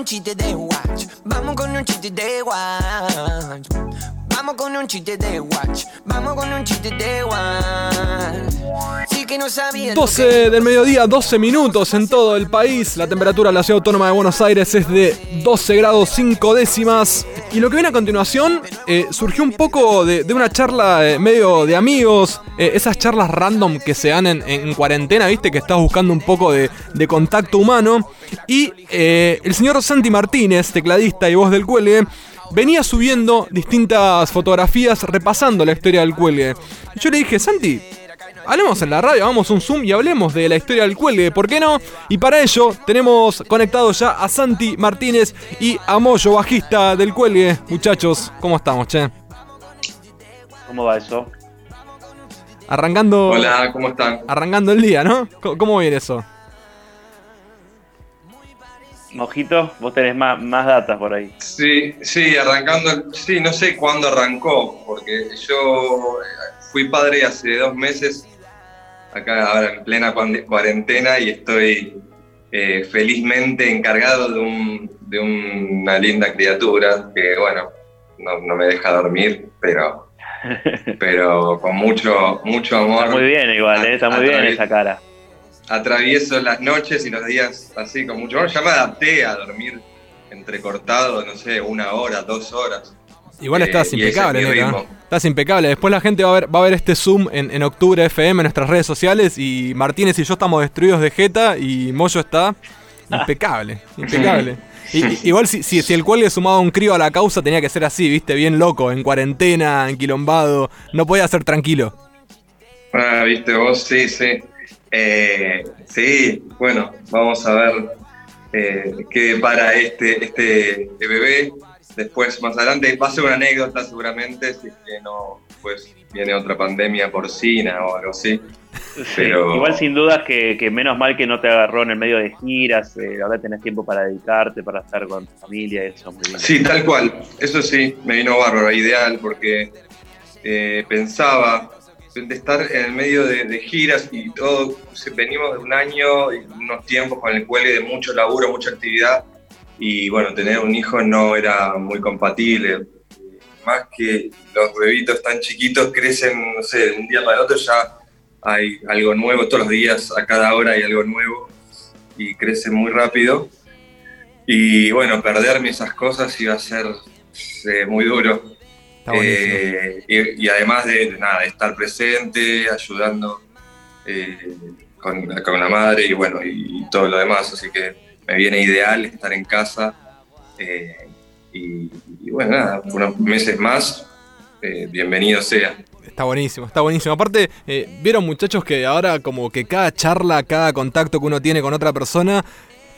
un chiste de watch. Vamos con un chiste de watch. Vamos con un chiste de watch. Vamos con un chiste de watch. Sí que no sabía. 12 del mediodía, 12 minutos en todo el país. La temperatura en la ciudad autónoma de Buenos Aires es de 12 grados 5 décimas. Y lo que viene a continuación eh, surgió un poco de, una charla eh, medio de amigos. eh, esas charlas random que se dan en, en cuarentena, viste, que estás buscando un poco de, de contacto humano. Y el señor Santi Martínez, tecladista y voz del cuelgue, venía subiendo distintas fotografías repasando la historia del cuelgue. Y yo le dije, Santi, hablemos en la radio, hagamos un zoom y hablemos de la historia del cuelgue, ¿por qué no? Y para ello tenemos conectados ya a Santi Martínez y a Moyo, bajista del cuelgue. Muchachos, ¿cómo estamos, che? ¿Cómo va eso? Arrancando. Hola, ¿cómo están? Arrancando el día, ¿no? ¿Cómo, cómo viene eso? Mojito, vos tenés más, más datas por ahí. Sí, sí, arrancando, sí, no sé cuándo arrancó, porque yo fui padre hace dos meses, acá ahora en plena cuarentena, y estoy eh, felizmente encargado de, un- de una linda criatura que, bueno, no, no me deja dormir, pero, pero con mucho, mucho amor. Está muy bien igual, ¿eh? está muy bien esa cara. atravieso las noches y los días así con mucho amor. Ya me adapté a dormir entrecortado, no sé, una hora, dos horas. Igual Eh, estás impecable, es neta. ritmo. Estás impecable. Después la gente va a ver, va a ver este Zoom en, en octubre FM en nuestras redes sociales y Martínez y yo estamos destruidos de jeta y Moyo está impecable, impecable. Y- y- igual si, si, si el cuelgue sumaba un crío a la causa tenía que ser así, viste, bien loco, en cuarentena, enquilombado, no podía ser tranquilo. Ah, viste vos, sí, sí. Eh, sí, bueno, vamos a ver eh, qué para este, este bebé. Después, más adelante, va a ser una anécdota seguramente, si es que no, pues viene otra pandemia porcina o algo así. Sí, Pero- Igual sin dudas que, que menos mal que no te agarró en el medio de giras, eh, ahora tenés tiempo para dedicarte, para estar con tu familia, eso muy bien. Sí, tal cual. Eso sí, me vino bárbaro, ideal, porque eh, pensaba de estar en el medio de, de giras y todo. Venimos de un año y unos tiempos con el cuelgue de mucho laburo, mucha actividad. Y bueno, tener un hijo no era muy compatible. Más que los bebitos tan chiquitos crecen, no sé, de un día para el otro ya hay algo nuevo. Todos los días, a cada hora hay algo nuevo. Y crecen muy rápido. Y bueno, perderme esas cosas iba a ser eh, muy duro. Eh, y, y además de, nada, de estar presente, ayudando eh, con, con la madre y bueno, y, todo lo demás. Así que me viene ideal estar en casa. eh, y, y bueno, nada, unos meses más, eh, bienvenido sea. Está buenísimo, está buenísimo. Aparte, eh, vieron muchachos que ahora como que cada charla, cada contacto que uno tiene con otra persona,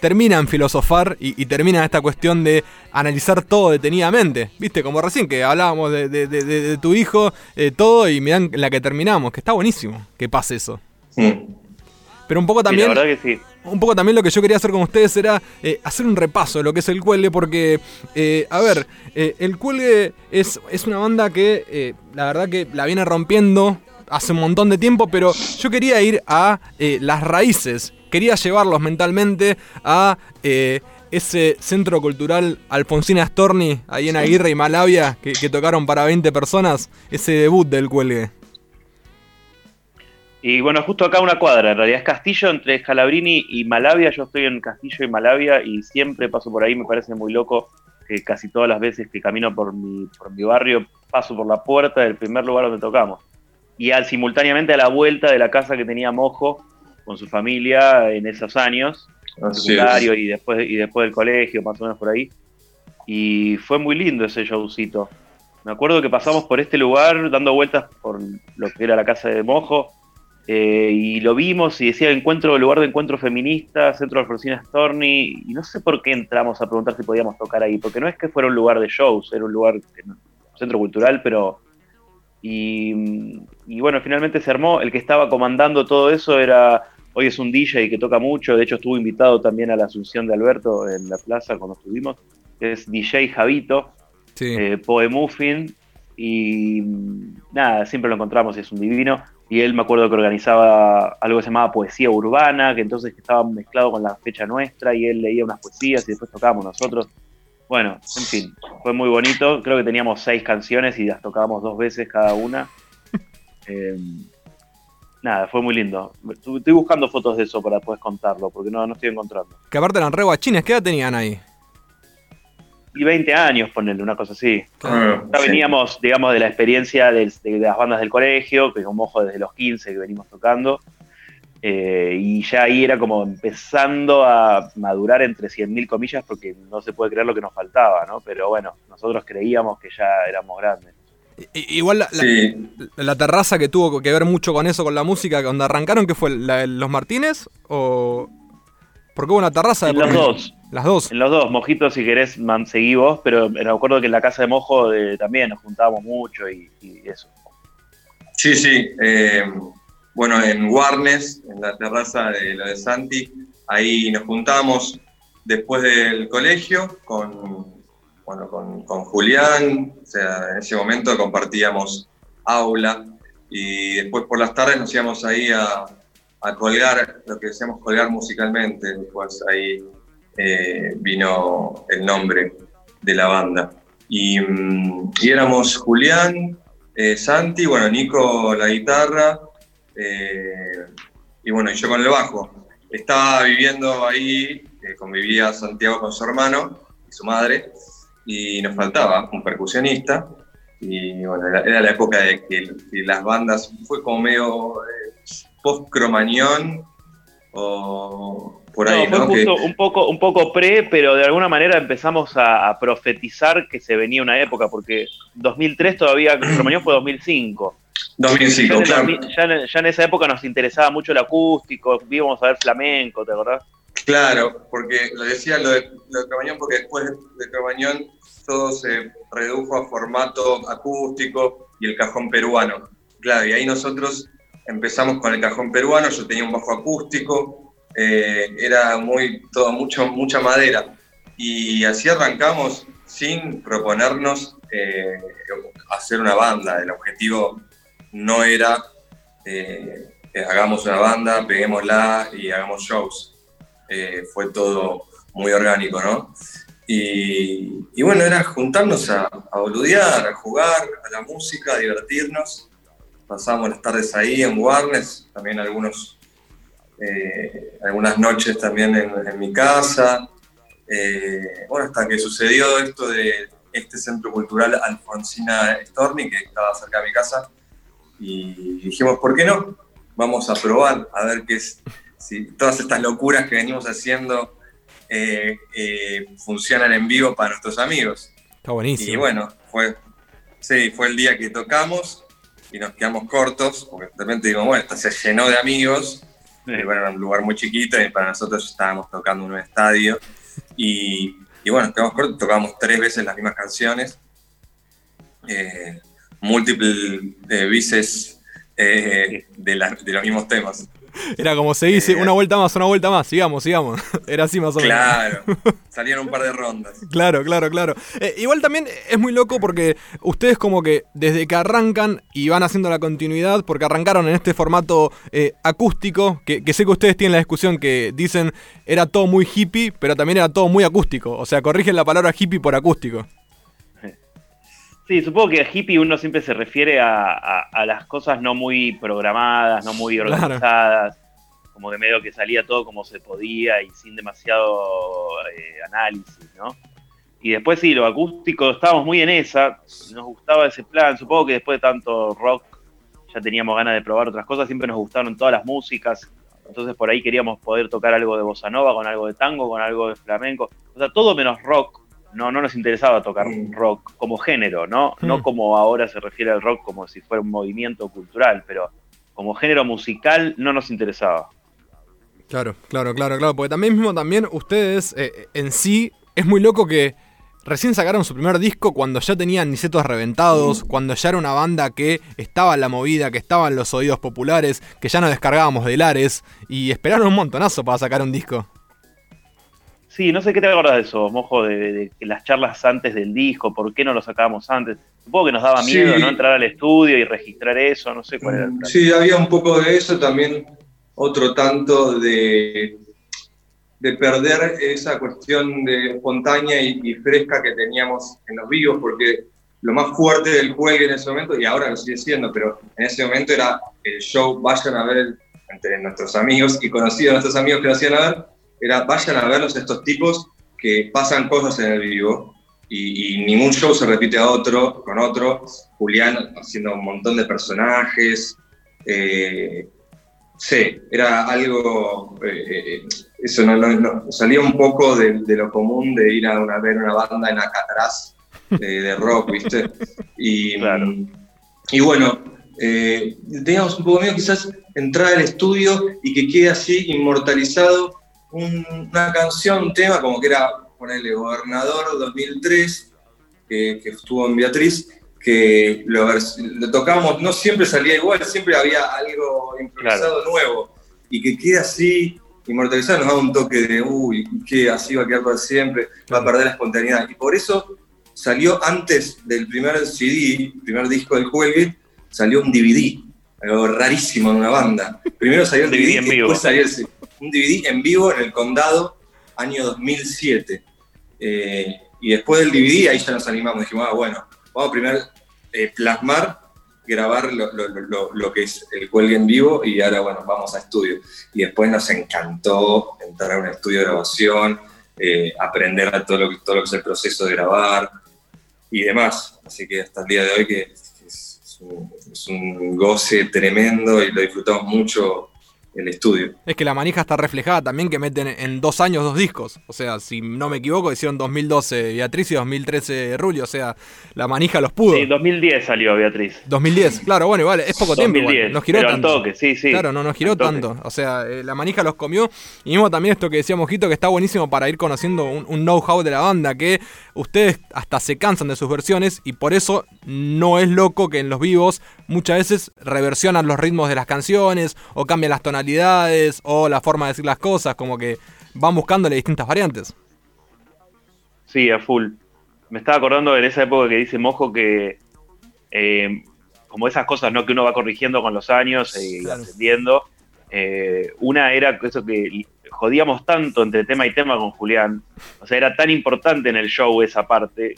termina en filosofar y, y termina esta cuestión de analizar todo detenidamente. Viste, como recién que hablábamos de, de- de- de- tu hijo, eh, todo, y mirá en la que terminamos, que está buenísimo que pase eso. Mm. Pero un poco Sí, también... la verdad que sí. Un poco también lo que yo quería hacer con ustedes era eh, hacer un repaso de lo que es el cuelgue, porque, eh, a ver, eh, el cuelgue es, es una banda que eh, la verdad que la viene rompiendo hace un montón de tiempo, pero yo quería ir a eh, las raíces, quería llevarlos mentalmente a eh, ese centro cultural Alfonsina Storni, ahí en Aguirre y Malavia, que, que tocaron para 20 personas, ese debut del cuelgue. Y bueno, justo acá una cuadra, en realidad es Castillo entre Scalabrini y Malavia. Yo estoy en Castillo y Malavia y siempre paso por ahí, me parece muy loco que casi todas las veces que camino por mi, por mi barrio paso por la puerta del primer lugar donde tocamos. Y al, simultáneamente a la vuelta de la casa que tenía Mojo con su familia en esos años, Así secundario es. y después, y después del colegio, más o menos por ahí. Y fue muy lindo ese showcito. Me acuerdo que pasamos por este lugar dando vueltas por lo que era la casa de Mojo. Eh, y lo vimos y decía encuentro, lugar de encuentro feminista, Centro de Alfonsina Storni, y no sé por qué entramos a preguntar si podíamos tocar ahí, porque no es que fuera un lugar de shows, era un lugar, no- centro cultural, pero... Y, y bueno, finalmente se armó, el que estaba comandando todo eso era, hoy es un DJ que toca mucho, de hecho estuvo invitado también a la Asunción de Alberto en la plaza cuando estuvimos, es DJ Javito, Sí. eh, Poe Muffin, y nada, siempre lo encontramos y es un divino. Y él me acuerdo que organizaba algo que se llamaba poesía urbana, que entonces estaba mezclado con la fecha nuestra y él leía unas poesías y después tocábamos nosotros. Bueno, en fin, fue muy bonito. Creo que teníamos seis canciones y las tocábamos dos veces cada una. Eh, nada, fue muy lindo. Estoy buscando fotos de eso para después contarlo, porque no, no estoy encontrando. Que aparte eran re guachines, ¿qué edad tenían ahí? Y 20 años, ponerle una cosa así. Ah, Ya sí. veníamos, digamos, de la experiencia del- de, de las bandas del colegio, que como ojo desde los 15 que venimos tocando. Eh, y ya ahí era como empezando a madurar entre 100.000 comillas, porque no se puede creer lo que nos faltaba, ¿no? Pero bueno, nosotros creíamos que ya éramos grandes. Igual la, la- Sí, la terraza que tuvo que ver mucho con eso, con la música, cuando arrancaron, que fue la- los Martínez o... Porque hubo una terraza de En los dos. Las dos. En los dos, Mojitos, si querés, man, seguí vos, pero me acuerdo que en la casa de Mojo eh, también nos juntábamos mucho y, y eso. sí, sí. eh, bueno, en Warnes, en la terraza de lo de Santi, ahí nos juntamos después del colegio con, bueno, con, con Julián. O sea, en ese momento compartíamos aula y después por las tardes nos íbamos ahí a, a colgar, lo que decíamos colgar musicalmente. Después ahí eh, vino el nombre de la banda. Y, mm, éramos Julián, eh, Santi, bueno, Nico la guitarra, eh, y bueno, y yo con el bajo. Estaba viviendo ahí, convivía Santiago con su hermano y su madre, y nos faltaba un percusionista. Y bueno, era, la época de que, que las bandas, fue como medio post-cromañón o por ahí, no, ¿no? Que- un poco, un poco pre, pero de alguna manera empezamos a, a profetizar que se venía una época, porque 2003 todavía, Cromañón fue 2005. Ya 2005, en, el claro. 2000 ya en- ya en esa época nos interesaba mucho el acústico, íbamos a ver flamenco, ¿te acordás? Claro, porque lo decía lo de, lo de Cromañón, porque después de Cromañón todo se redujo a formato acústico y el cajón peruano. Claro, y ahí nosotros empezamos con el cajón peruano, yo tenía un bajo acústico, eh, era muy, todo, mucho, mucha madera. Y así arrancamos sin proponernos eh, hacer una banda. El objetivo no era eh, eh, hagamos una banda, peguémosla y hagamos shows eh, fue todo muy orgánico, ¿no? Y, y bueno, era juntarnos a, a boludear, a jugar, a la música, a divertirnos. Pasamos las tardes ahí en Warnes, también algunos, eh, algunas noches también en, en mi casa. Eh, bueno, hasta que sucedió esto de este centro cultural Alfonsina Storni, que estaba cerca de mi casa, y dijimos, ¿por qué no? Vamos a probar, a ver qué es, si todas estas locuras que venimos haciendo eh, eh, funcionan en vivo para nuestros amigos. Está buenísimo. Y bueno, fue, sí, fue el día que tocamos y nos quedamos cortos, porque de repente digo, bueno, esto se llenó de amigos, y bueno, era un lugar muy chiquito y para nosotros estábamos tocando en un estadio. Y, y bueno, nos quedamos cortos, tocamos tres veces las mismas canciones, eh, múltiples eh, veces eh, de, la- de los mismos temas. Era como se dice, una vuelta más, una vuelta más, sigamos, sigamos. Era así más o menos. Claro, salieron un par de rondas. Claro, claro, claro. Eh, igual también es muy loco porque ustedes como que desde que arrancan y van haciendo la continuidad, porque arrancaron en este formato eh, acústico, que, que sé que ustedes tienen la discusión que dicen era todo muy hippie, pero también era todo muy acústico. O sea, corrigen la palabra hippie por acústico. Sí, supongo que a hippie uno siempre se refiere a, a- a las cosas no muy programadas, no muy Claro. organizadas, como que medio que salía todo como se podía y sin demasiado eh, análisis, ¿no? Y después sí, lo acústico, estábamos muy en esa, nos gustaba ese plan, supongo que después de tanto rock ya teníamos ganas de probar otras cosas, siempre nos gustaron todas las músicas, entonces por ahí queríamos poder tocar algo de bossa nova, con algo de tango, con algo de flamenco, o sea, todo menos rock, no, no nos interesaba tocar Mm. rock como género, ¿no? Mm. No como ahora se refiere al rock como si fuera un movimiento cultural, pero como género musical no nos interesaba. Claro, claro, claro, claro. Porque también mismo también ustedes eh, en sí es muy loco que recién sacaron su primer disco cuando ya tenían nisetos reventados, cuando ya era una banda que estaba en la movida, que estaba en los oídos populares, que ya no descargábamos de Lares y esperaron un montonazo para sacar un disco. Sí, no sé qué te acordás de eso, mojo, de, de- las charlas antes del disco, por qué no lo sacábamos antes. Supongo que nos daba miedo, ¿no? Entrar al estudio y registrar eso, no sé cuál era el plan. Sí, había un poco de eso, también otro tanto de, de perder esa cuestión de espontánea y, fresca que teníamos en los vivos, porque lo más fuerte del juego en ese momento, y ahora lo sigue siendo, pero en ese momento era el show, vayan a ver entre nuestros amigos y conocidos nuestros amigos que lo hacían a ver, era vayan a verlos estos tipos que pasan cosas en el vivo y, ningún show se repite a otro, con otro. Julián haciendo un montón de personajes. Eh, sí, era algo, eh, eh, eso no, salía un poco de, lo común de ir a, una, ver una banda en Alcatraz de, rock, ¿viste? Y, y bueno, teníamos un poco miedo quizás entrar al estudio y que quede así inmortalizado una canción, un tema como que era, ponerle Gobernador 2003, que, estuvo en Beatriz, que lo, tocamos, no siempre salía igual, siempre había algo improvisado nuevo, y que quede así inmortalizado nos da un toque de, uy, que así va a quedar para siempre, va a perder la espontaneidad. Y por eso salió antes del primer CD, primer disco del Juegue, salió un DVD, algo rarísimo en una banda. Primero salió el DVD, en vivo. después salió un DVD en vivo en el Condado, año 2007. Eh, y después del DVD ahí ya nos animamos, dijimos, ah, bueno, vamos primero eh, plasmar, grabar lo, que es el cuelgue en vivo y ahora, bueno, vamos a estudio. Y después nos encantó entrar a un estudio de grabación, eh, aprender a todo lo, todo lo que es el proceso de grabar y demás. Así que hasta el día de hoy que es un goce tremendo y lo disfrutamos mucho el estudio. Es que la manija está reflejada también que meten en dos años dos discos. O sea, si no me equivoco, hicieron 2012 Beatriz y 2013 Rulio. O sea, la manija los pudo. Sí, 2010 salió Beatriz. 2010, claro, bueno, igual, es poco tiempo. Igual. Nos giró tanto. Toque, sí, sí. Claro, no nos giró tanto. O sea, eh, la manija los comió. Y mismo también esto que decía Mojito, que está buenísimo para ir conociendo un, un know-how de la banda, que ustedes hasta se cansan de sus versiones y por eso no es loco que en los vivos muchas veces reversionan los ritmos de las canciones o cambian las tonalidades o la forma de decir las cosas, como que van buscándole distintas variantes. Sí, a full. Me estaba acordando en esa época que dice Mojo que eh, como esas cosas ¿no? que uno va corrigiendo con los años eh, y aprendiendo. Eh, una era eso que jodíamos tanto entre tema y tema con Julián. O sea, era tan importante en el show esa parte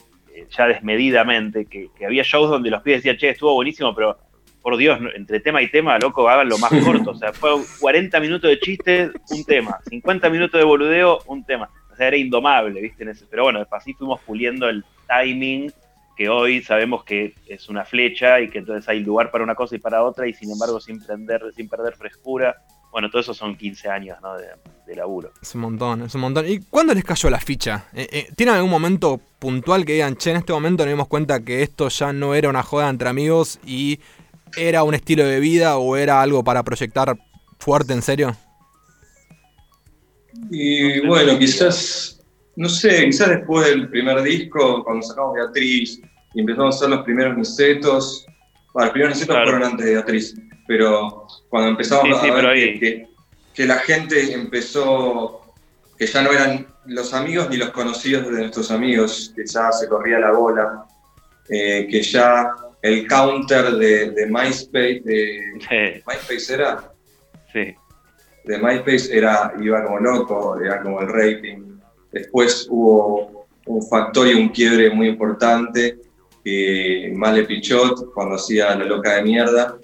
ya desmedidamente, que, había shows donde los pibes decían, che, estuvo buenísimo, pero por Dios, entre tema y tema, loco, hagan lo más corto. O sea, fue 40 minutos de chistes, un tema. 50 minutos de boludeo, un tema. O sea, era indomable, ¿viste? Pero bueno, así fuimos puliendo el timing, que hoy sabemos que es una flecha y que entonces hay lugar para una cosa y para otra, y sin embargo, sin, prender, sin perder frescura. Bueno, todo eso son 15 años ¿no? de, laburo. Es un montón, es un montón. ¿Y cuándo les cayó la ficha? Eh, eh, ¿Tienen algún momento puntual que digan, che, en este momento nos dimos cuenta que esto ya no era una joda entre amigos y era un estilo de vida o era algo para proyectar fuerte, en serio? Y bueno, quizás, no sé, quizás después del primer disco, cuando sacamos Beatriz y empezamos a hacer los primeros nicetos, bueno, los primeros nicetos fueron antes de Beatriz, pero cuando empezamos a ver que, la gente empezó, que ya no eran los amigos ni los conocidos de nuestros amigos, que ya se corría la bola, eh, que ya el counter de, MySpace, de, MySpace era, sí. de MySpace era, iba como loco, era como el rating. Después hubo un factor y un quiebre muy importante, que Male Pichot, cuando hacía La Loca de Mierda,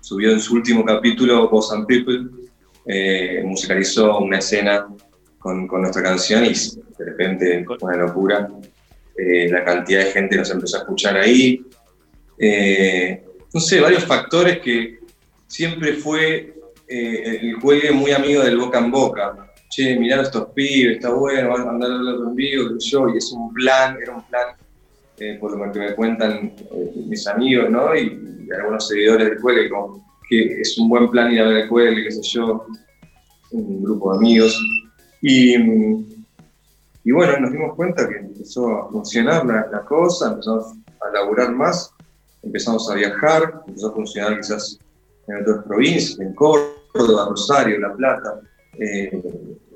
subió en su último capítulo, Boss and People, eh, musicalizó una escena con, nuestra canción y de repente una locura. Eh, la cantidad de gente nos empezó a escuchar ahí. Eh, no sé, varios factores que siempre fue el juego muy amigo del boca en boca. Che, mirar a estos pibes, está bueno, van a andar a hablar conmigo, yo, y es un plan, era un plan, por lo que me cuentan mis amigos, ¿no? Y, algunos seguidores del juego que es un buen plan ir a ver el juego, qué sé yo, un grupo de amigos. Y, y bueno, nos dimos cuenta que empezó a funcionar la, cosa, empezamos a laburar más, empezamos a viajar, empezó a funcionar quizás en otras provincias, en Córdoba, Rosario, La Plata. Eh,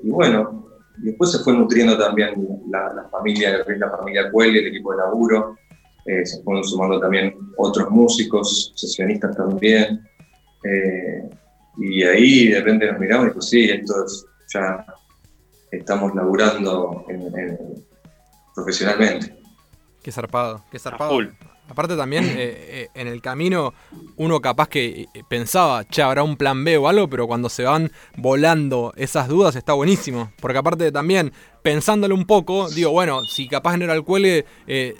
y bueno, después se fue nutriendo también la, familia, la familia Cuelgue, el equipo de laburo. eh, se fueron sumando también otros músicos, sesionistas también. Eh, y ahí de repente nos miramos y pues sí, esto es, ya estamos laburando profesionalmente. Qué zarpado, qué zarpado. Aparte también, eh, eh, en el camino, uno capaz que eh, pensaba, che, habrá un plan B o algo, pero cuando se van volando esas dudas está buenísimo. Porque aparte también, pensándolo un poco, digo, bueno, si capaz no era el cuelgue,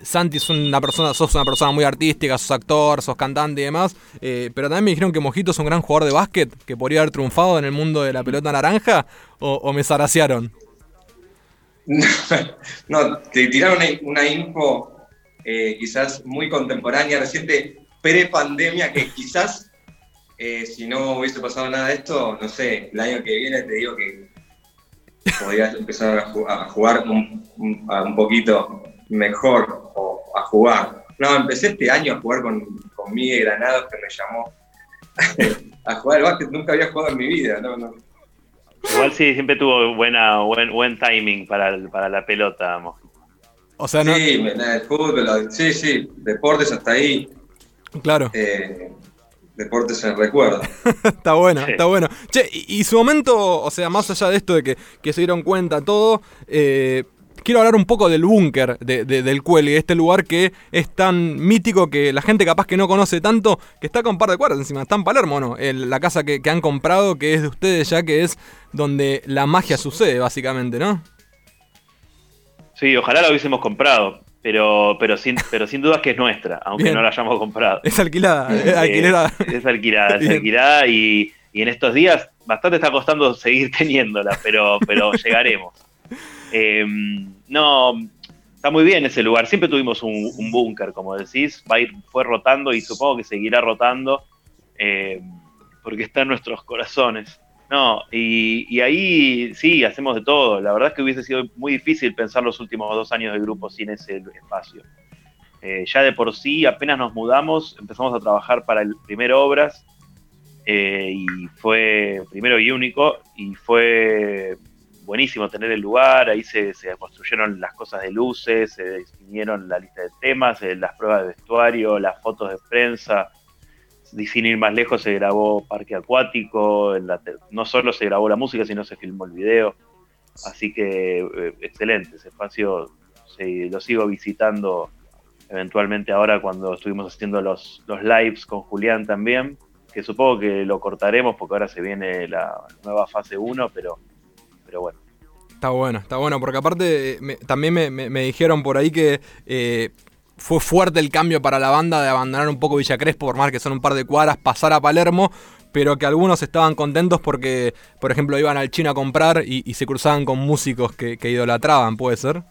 Santi es una persona, sos una persona muy artística, sos actor, sos cantante y demás, pero también me dijeron que Mojito es un gran jugador de básquet, que podría haber triunfado en el mundo de la pelota naranja, o, me zarasearon. no, te tiraron una info eh, quizás muy contemporánea, reciente, pre-pandemia, que quizás eh, si no hubiese pasado nada de esto, no sé, el año que viene te digo que podrías empezar a, jugar un, un, poquito mejor o a jugar. No, empecé este año a jugar con, con Miguel Granados, que me llamó a jugar al básquet, nunca había jugado en mi vida, no, no. Igual sí, siempre tuvo buena, buen, buen timing para, para la pelota, o sea, no... Sí, el fútbol, sí, sí, deportes hasta ahí. Claro. Eh, deportes en recuerdo. está bueno, está bueno. Che, y, su momento, o sea, más allá de esto de que, se dieron cuenta todo, eh, quiero hablar un poco del búnker de, del Cueli, este lugar que es tan mítico que la gente capaz que no conoce tanto, que está con un par de cuadras encima, está en Palermo, ¿no? la casa que, que han comprado, que es de ustedes ya, que es donde la magia sucede, básicamente, ¿no? Sí, ojalá la hubiésemos comprado, pero, pero, sin, pero sin dudas que es nuestra, aunque no la hayamos comprado. Es alquilada, es alquilada. es alquilada, es alquilada y, en estos días bastante está costando seguir teniéndola, pero, pero llegaremos. Em, no, está muy bien ese lugar. Siempre tuvimos un, búnker, como decís. Va a ir, fue rotando y supongo que seguirá rotando em, porque está en nuestros corazones. No, y, ahí sí, hacemos de todo. La verdad es que hubiese sido muy difícil pensar los últimos dos años de grupo sin ese espacio. Eh, ya de por sí, apenas nos mudamos, empezamos a trabajar para el primer Obras eh, y fue primero y único y fue buenísimo tener el lugar, ahí se, construyeron las cosas de luces, se definieron la lista de temas, eh, las pruebas de vestuario, las fotos de prensa, sin ir más lejos se grabó Parque Acuático, no solo se grabó la música, sino se filmó el video. Así que eh, excelente, ese espacio lo sigo visitando eventualmente ahora cuando estuvimos haciendo los, los lives con Julián también, que supongo que lo cortaremos porque ahora se viene la nueva fase 1, pero, pero bueno. Está bueno, está bueno, porque aparte también me, dijeron por ahí que eh, fue fuerte el cambio para la banda de abandonar un poco Villa Crespo, por más que son un par de cuadras, pasar a Palermo, pero que algunos estaban contentos porque, por ejemplo, iban al chino a comprar y, se cruzaban con músicos que, idolatraban, ¿puede ser?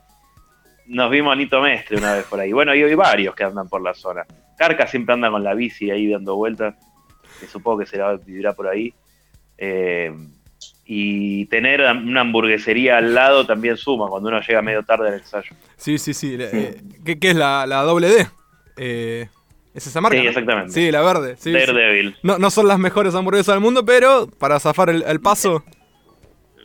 Nos vimos a Nito Mestre una vez por ahí. Bueno, y hay varios que andan por la zona. Carca siempre anda con la bici ahí dando vueltas, que supongo que será vivirá por ahí. Eh, y tener una hamburguesería al lado también suma cuando uno llega medio tarde al ensayo. Sí, sí, sí. Eh, ¿qué, es la, doble D? Eh, ¿Es esa marca? Sí, exactamente. Sí, la verde. Sí, Daredevil. No, no son las mejores hamburguesas del mundo, pero para zafar el, paso.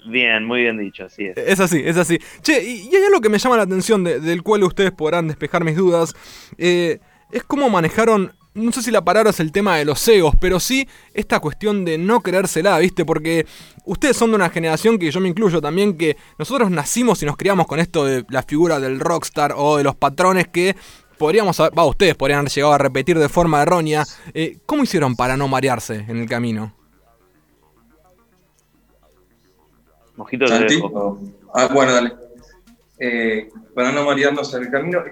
Bien, muy bien dicho, así es. Es así, es así. Che, y, hay algo que me llama la atención, del cual ustedes podrán despejar mis dudas. Eh, es cómo manejaron no sé si la palabra es el tema de los egos, pero sí esta cuestión de no creérsela, ¿viste? Porque ustedes son de una generación que yo me incluyo también, que nosotros nacimos y nos criamos con esto de la figura del rockstar o de los patrones que podríamos, va, ustedes podrían haber llegado a repetir de forma errónea. Eh, ¿Cómo hicieron para no marearse en el camino? Mojito de Ah, bueno, dale. Eh, para no marearnos en el camino,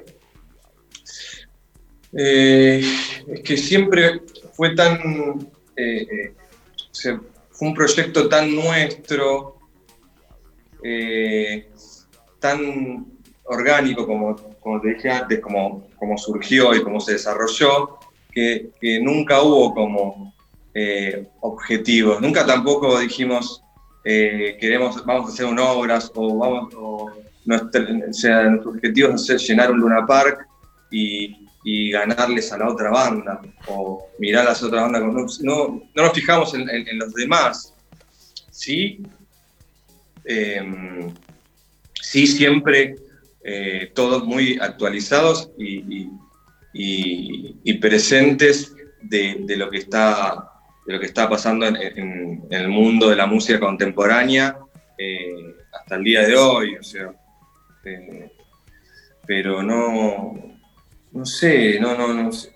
eh, es que siempre fue tan. Eh, eh, fue un proyecto tan nuestro, tan orgánico, como, como te dije antes, como, como surgió y cómo se desarrolló, que, nunca hubo como objetivos. Nunca tampoco dijimos. queremos, vamos a hacer un obras o vamos, o nuestro, sea, nuestro objetivo es llenar un Luna Park y, y ganarles a la otra banda o mirar a las otras bandas. No, no nos fijamos en, los demás. Sí, em, sí siempre eh, todos muy actualizados y, y, presentes de, lo que está, de lo que está pasando en, el mundo de la música contemporánea eh, hasta el día de hoy. O sea, eh, pero no, no sé, no, no, no sé.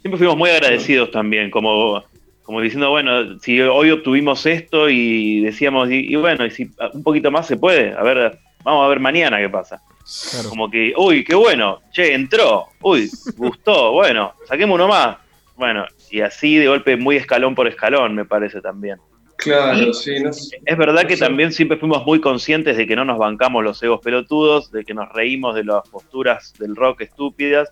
Siempre fuimos muy agradecidos también, como, como diciendo, bueno, si hoy obtuvimos esto y decíamos, y, bueno, y si un poquito más se puede, a ver, vamos a ver mañana qué pasa. Como que, uy, qué bueno, che, entró, uy, gustó, bueno, saquemos uno más. Bueno, y así de golpe muy escalón por escalón, me parece también. Claro, sí. es verdad que también siempre fuimos muy conscientes de que no nos bancamos los egos pelotudos, de que nos reímos de las posturas del rock estúpidas,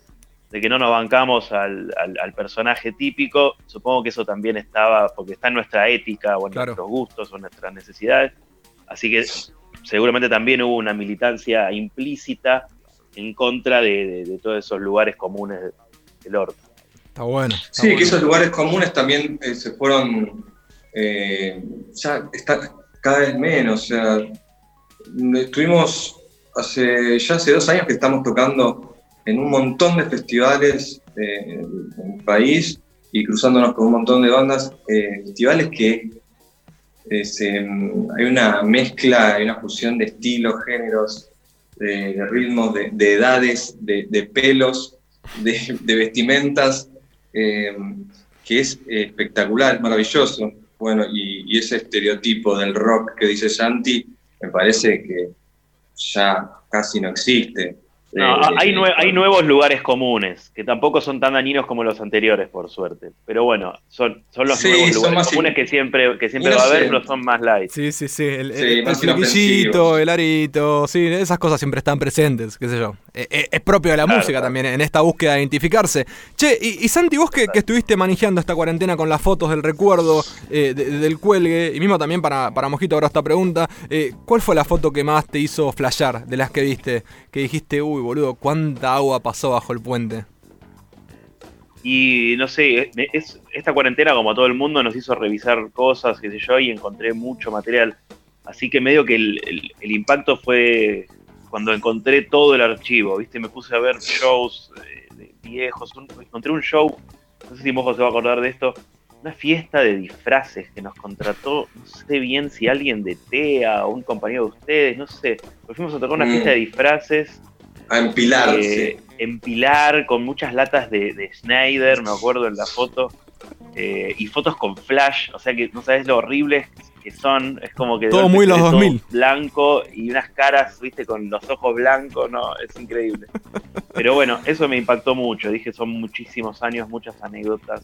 de que no nos bancamos al, personaje típico. Supongo que eso también estaba, porque está en nuestra ética o en nuestros gustos o en nuestras necesidades. Así que seguramente también hubo una militancia implícita en contra de, todos esos lugares comunes del orto. Está bueno. sí, que esos lugares comunes también eh, se fueron eh, ya está cada vez menos. O sea, estuvimos hace, ya hace dos años que estamos tocando en un montón de festivales eh, en el país y cruzándonos con un montón de bandas, eh, festivales que hay una mezcla, hay una fusión de estilos, géneros, de, ritmos, de, edades, de, pelos, de, vestimentas, que es espectacular, maravilloso. Bueno, y, ese estereotipo del rock que dice Santi, me parece que ya casi no existe. No, eh, hay, hay nuevos lugares comunes, que tampoco son tan dañinos como los anteriores, por suerte. Pero bueno, son, son los nuevos lugares comunes que siempre, que siempre va a haber, pero son más light. Sí, sí, sí. El, el, el arito, sí, esas cosas siempre están presentes, qué sé yo. E, e, es, propio de la música también, en esta búsqueda de identificarse. Che, y, Santi, vos que, estuviste manejando esta cuarentena con las fotos del recuerdo eh, del cuelgue, y mismo también para, para Mojito ahora esta pregunta, eh, ¿cuál fue la foto que más te hizo flashear de las que viste? Que dijiste, uy, boludo, cuánta agua pasó bajo el puente. Y no sé, es, esta cuarentena, como a todo el mundo, nos hizo revisar cosas, qué sé yo, y encontré mucho material. Así que medio que el, impacto fue cuando encontré todo el archivo, ¿viste? Me puse a ver shows de, viejos. encontré un show, no sé si Mojo se va a acordar de esto, una fiesta de disfraces que nos contrató, no sé bien si alguien de TEA o un compañero de ustedes, no sé. fuimos a tocar una fiesta de mm. disfraces a empilar. Eh, empilar con muchas latas de, de, Schneider, me acuerdo en la foto. Eh, y fotos con flash, o sea que no sabes lo horribles que son. Es como que. Todo muy los 2000. Blanco y unas caras, viste, con los ojos blancos, no, es increíble. Pero bueno, eso me impactó mucho. Dije, son muchísimos años, muchas anécdotas,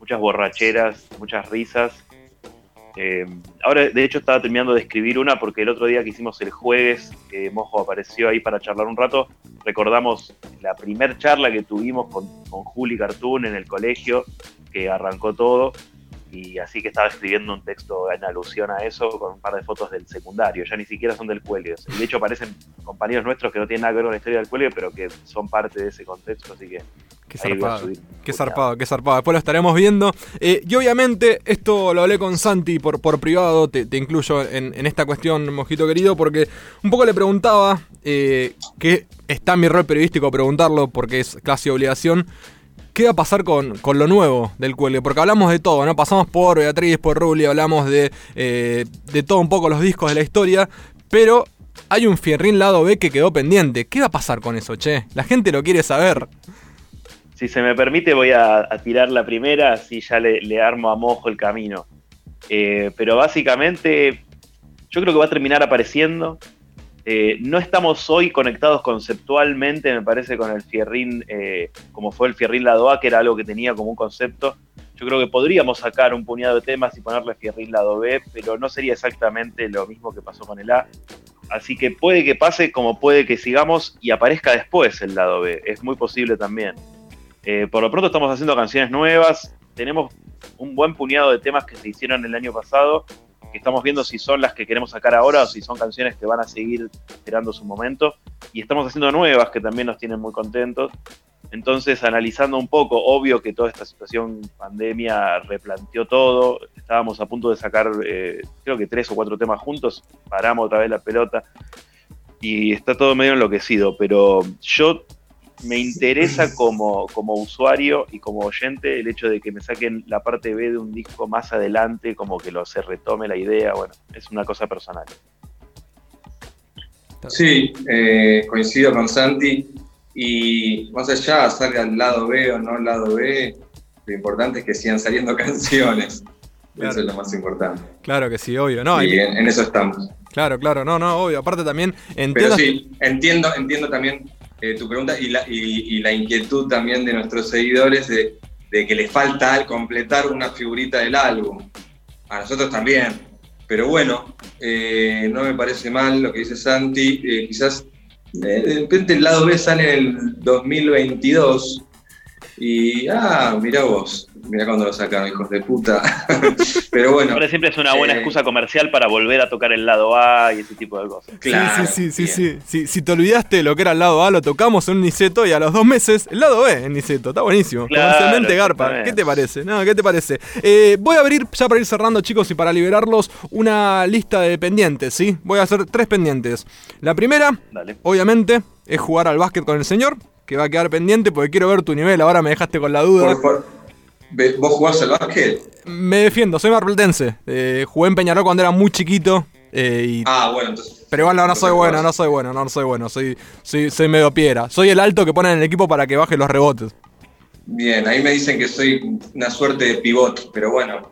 muchas borracheras, muchas risas. Eh, ahora, de hecho, estaba terminando de escribir una porque el otro día que hicimos el jueves, que Mojo apareció ahí para charlar un rato, recordamos la primer charla que tuvimos con, con Juli Cartoon en el colegio, que arrancó todo. Y así que estaba escribiendo un texto en alusión a eso con un par de fotos del secundario, ya ni siquiera son del cuello. Y de hecho aparecen compañeros nuestros que no tienen nada que ver con la historia del cuello, pero que son parte de ese contexto, así que Qué zarpado, qué zarpado, qué zarpado. Después lo estaremos viendo. Eh, y obviamente, esto lo hablé con Santi por, por privado, te, incluyo en, esta cuestión, mojito querido, porque un poco le preguntaba, eh, que está en mi rol periodístico preguntarlo, porque es casi obligación, ¿qué va a pasar con, lo nuevo del cuelgue? Porque hablamos de todo, ¿no? Pasamos por Beatriz, por Rulli, hablamos de, eh, de todo un poco los discos de la historia, pero hay un fierrín lado B que quedó pendiente. ¿Qué va a pasar con eso, che? La gente lo quiere saber si se me permite, voy a, tirar la primera, así ya le, armo a mojo el camino. Eh, pero básicamente, yo creo que va a terminar apareciendo. Eh, no estamos hoy conectados conceptualmente, me parece, con el Fierrín, eh, como fue el Fierrín Lado A, que era algo que tenía como un concepto. Yo creo que podríamos sacar un puñado de temas y ponerle Fierrín Lado B, pero no sería exactamente lo mismo que pasó con el A. Así que puede que pase como puede que sigamos y aparezca después el lado B. Es muy posible también. Eh, por lo pronto estamos haciendo canciones nuevas, tenemos un buen puñado de temas que se hicieron el año pasado, que estamos viendo si son las que queremos sacar ahora o si son canciones que van a seguir esperando su momento. Y estamos haciendo nuevas que también nos tienen muy contentos. Entonces, analizando un poco, obvio que toda esta situación pandemia replanteó todo. Estábamos a punto de sacar, eh, creo que tres o cuatro temas juntos. Paramos otra vez la pelota y está todo medio enloquecido. Pero yo me interesa como, como usuario y como oyente el hecho de que me saquen la parte B de un disco más adelante, como que lo se retome la idea, bueno, es una cosa personal. Sí, eh, coincido con Santi. Y más allá, salga al lado B o no al lado B, lo importante es que sigan saliendo canciones. Eso es lo más importante. Claro que sí, obvio. No, y en, eso estamos. Claro, claro, no, no, obvio. Aparte también entiendo. Pero sí, entiendo, entiendo también eh, tu pregunta y la, y, la, inquietud también de nuestros seguidores de, que les falta completar una figurita del álbum. A nosotros también. Pero bueno, eh, no me parece mal lo que dice Santi. Eh, quizás de repente el lado B sale en el 2022 y, ah, mira vos, mira cuando lo sacaron, hijos de puta. Pero bueno. siempre es una buena eh, excusa comercial para volver a tocar el lado A y ese tipo de cosas. Claro, sí, sí, sí, sí, Si te olvidaste lo que era el lado A, lo tocamos en un Niceto y a los dos meses el lado B en Niceto. Está buenísimo. Comercialmente Garpa. ¿Qué te parece? No, ¿qué te parece? Eh, voy a abrir, ya para ir cerrando, chicos, y para liberarlos, una lista de pendientes, ¿sí? Voy a hacer tres pendientes. La primera, obviamente, es jugar al básquet con el señor que va a quedar pendiente porque quiero ver tu nivel. Ahora me dejaste con la duda. ¿Vos jugás al básquet? Me defiendo, soy marpeltense. Eh, jugué en Peñarol cuando era muy chiquito. Eh, ah, bueno, entonces. Pero igual no, soy bueno, no soy bueno, no, soy bueno. Soy, soy, soy medio piedra. Soy el alto que ponen en el equipo para que baje los rebotes. Bien, ahí me dicen que soy una suerte de pivot, pero bueno.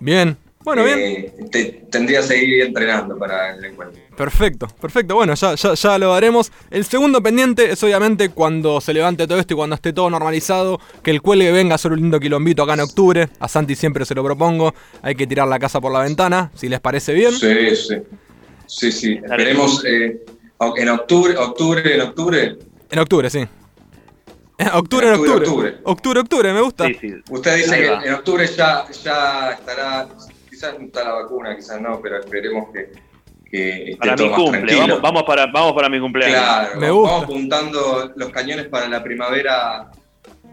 Bien, bueno, bien. Eh, tendría que seguir entrenando para el encuentro. Perfecto, perfecto. Bueno, ya, ya, ya, lo haremos. El segundo pendiente es obviamente cuando se levante todo esto y cuando esté todo normalizado, que el cuelgue venga a hacer un lindo quilombito acá en octubre. A Santi siempre se lo propongo. Hay que tirar la casa por la ventana, si les parece bien. Sí, sí. Sí, sí. Esperemos eh, en octubre, octubre, en octubre. En octubre, sí. Octubre, en octubre. Octubre, octubre, octubre, me gusta. Sí, sí. Usted dice que en octubre ya, ya estará quizás no está la vacuna, quizás no, pero esperemos que, que para mi cumple, vamos, para, vamos para mi cumpleaños. Claro, Me gusta. vamos apuntando los cañones para la primavera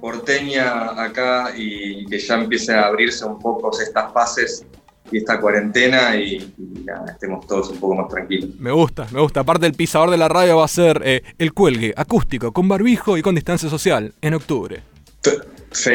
porteña acá y que ya empiece a abrirse un poco estas fases y esta cuarentena y, estemos todos un poco más tranquilos. Me gusta, me gusta. Aparte el pisador de la radio va a ser eh, el cuelgue acústico, con barbijo y con distancia social en octubre. Sí.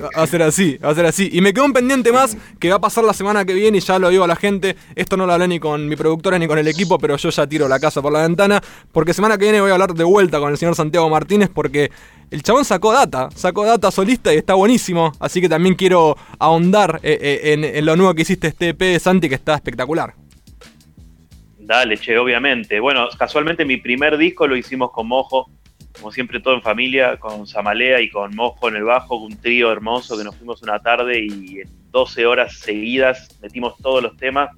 Va a ser así, va a ser así. Y me quedó un pendiente más que va a pasar la semana que viene y ya lo digo a la gente. Esto no lo hablé ni con mi productora ni con el equipo, pero yo ya tiro la casa por la ventana. Porque semana que viene voy a hablar de vuelta con el señor Santiago Martínez porque el chabón sacó data, sacó data solista y está buenísimo. Así que también quiero ahondar eh, eh, en, en lo nuevo que hiciste este EP de Santi que está espectacular. Dale, che, obviamente. Bueno, casualmente mi primer disco lo hicimos con Mojo como siempre todo en familia, con Samalea y con Mojo en el bajo, un trío hermoso que nos fuimos una tarde y en 12 horas seguidas metimos todos los temas.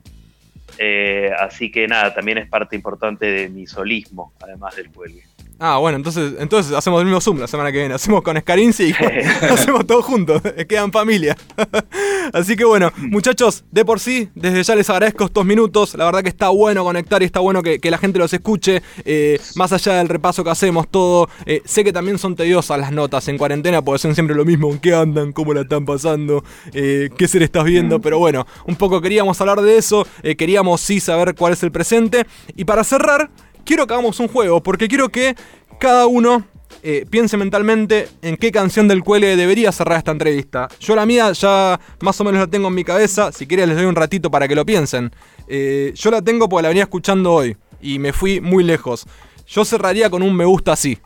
Eh, así que nada, también es parte importante de mi solismo, además del cuelgue. Ah, bueno, entonces, entonces hacemos el mismo Zoom la semana que viene. Hacemos con Scarinci y hacemos todo juntos. Quedan familia. Así que bueno, muchachos, de por sí, desde ya les agradezco estos minutos. La verdad que está bueno conectar y está bueno que, la gente los escuche. Eh, más allá del repaso que hacemos, todo. Eh, sé que también son tediosas las notas en cuarentena, porque son siempre lo mismo. ¿Qué andan? ¿Cómo la están pasando? Eh, ¿Qué se le estás viendo? Pero bueno, un poco queríamos hablar de eso. queríamos sí saber cuál es el presente. Y para cerrar quiero que hagamos un juego, porque quiero que cada uno eh, piense mentalmente en qué canción del cuele debería cerrar esta entrevista. Yo la mía ya más o menos la tengo en mi cabeza, si quieren les doy un ratito para que lo piensen. Eh, yo la tengo porque la venía escuchando hoy y me fui muy lejos. Yo cerraría con un me gusta así.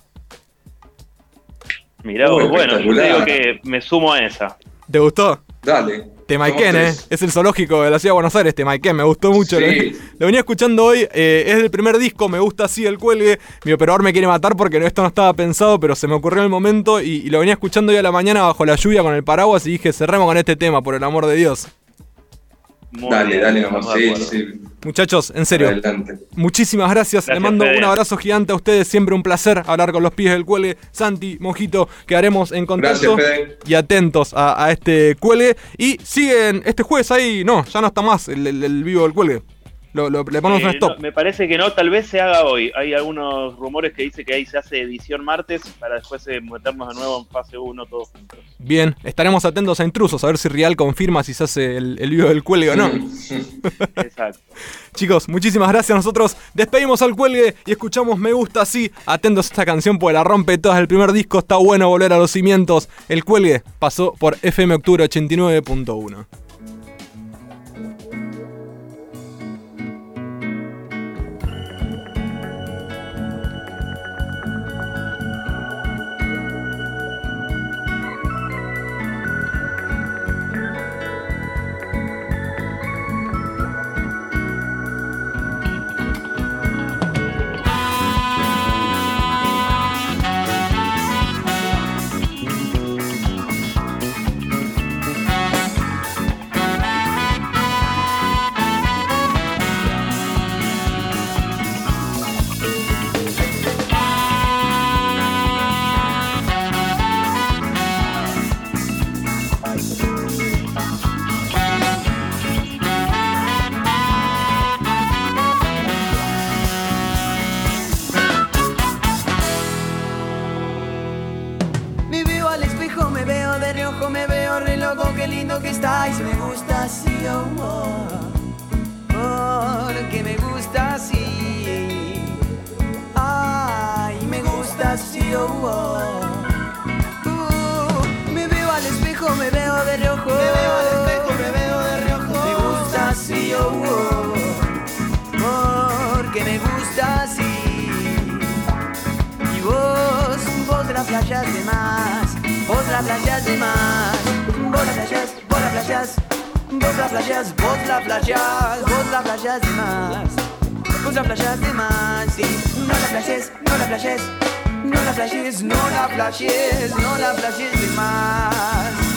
Mirá, bueno, yo digo que me sumo a esa. ¿Te gustó? Dale. Temaiken, ¿eh? Es el zoológico de la ciudad de Buenos Aires, Temaiken, me gustó mucho. Lo, venía escuchando hoy, eh, es del primer disco, me gusta así el cuelgue. Mi operador me quiere matar porque esto no estaba pensado, pero se me ocurrió en el momento y, lo venía escuchando hoy a la mañana bajo la lluvia con el paraguas y dije, cerremos con este tema, por el amor de Dios. Dale, dale, vamos, sí, sí. Muchachos, en serio, muchísimas gracias. Le mando un abrazo gigante a ustedes. Siempre un placer hablar con los pies del cuele. Santi, Mojito, quedaremos en contacto y atentos a, este cuele. Y siguen este jueves ahí. No, ya no está más el, vivo del cuele. Lo, lo- le ponemos Eh, un stop. no, me parece que no, tal vez se haga hoy. Hay algunos rumores que dice que ahí se hace edición martes para después eh, meternos de nuevo en fase 1 todos juntos. Bien, estaremos atentos a intrusos, a ver si Real confirma si se hace el, el vivo del cuelgue o no. Exacto. Chicos, muchísimas gracias. Nosotros despedimos al cuelgue y escuchamos Me Gusta Así. Atentos a esta canción porque la rompe todas. El primer disco está bueno volver a los cimientos. El cuelgue pasó por FM Octubre 89.1. playas de más, vos la playas de más, vos la playas, vos la playas, vos la playas, vos la playas, vos la playas de más, vos la playas de más, sí, no la playes, no la playes, no la playes, no la playes, no la playes de más.